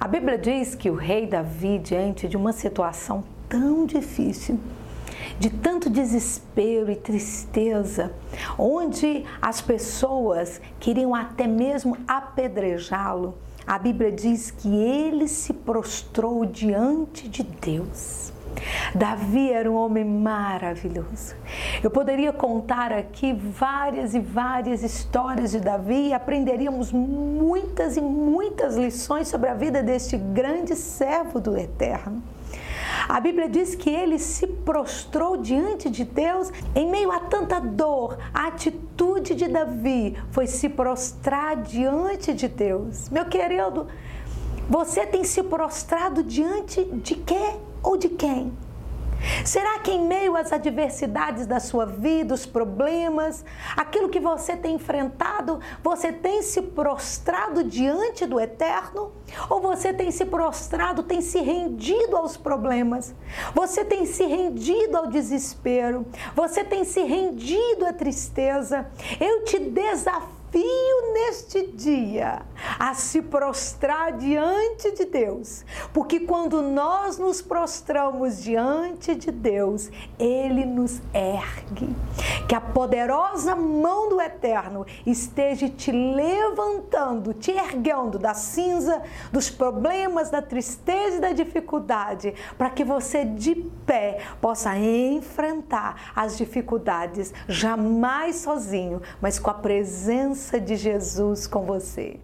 A Bíblia diz que o rei Davi, diante de uma situação tão difícil, de tanto desespero e tristeza, onde as pessoas queriam até mesmo apedrejá-lo, a Bíblia diz que ele se prostrou diante de Deus. Davi era um homem maravilhoso. Eu poderia contar aqui várias e várias histórias de Davi e aprenderíamos muitas e muitas lições sobre a vida deste grande servo do Eterno. A Bíblia diz que ele se prostrou diante de Deus em meio a tanta dor. A atitude de Davi foi se prostrar diante de Deus. Meu querido, você tem se prostrado diante de quê ou de quem? Será que em meio às adversidades da sua vida, os problemas, aquilo que você tem enfrentado, você tem se prostrado diante do eterno? Ou você tem se prostrado, tem se rendido aos problemas? Você tem se rendido ao desespero? Você tem se rendido à tristeza? Eu te desafio neste dia a se prostrar diante de Deus, porque quando nós nos prostramos diante de Deus, Ele nos ergue. Que a poderosa mão do Eterno esteja te levantando, te erguendo da cinza, dos problemas, da tristeza e da dificuldade, para que você de pé possa enfrentar as dificuldades, jamais sozinho, mas com a presença de Jesus com você.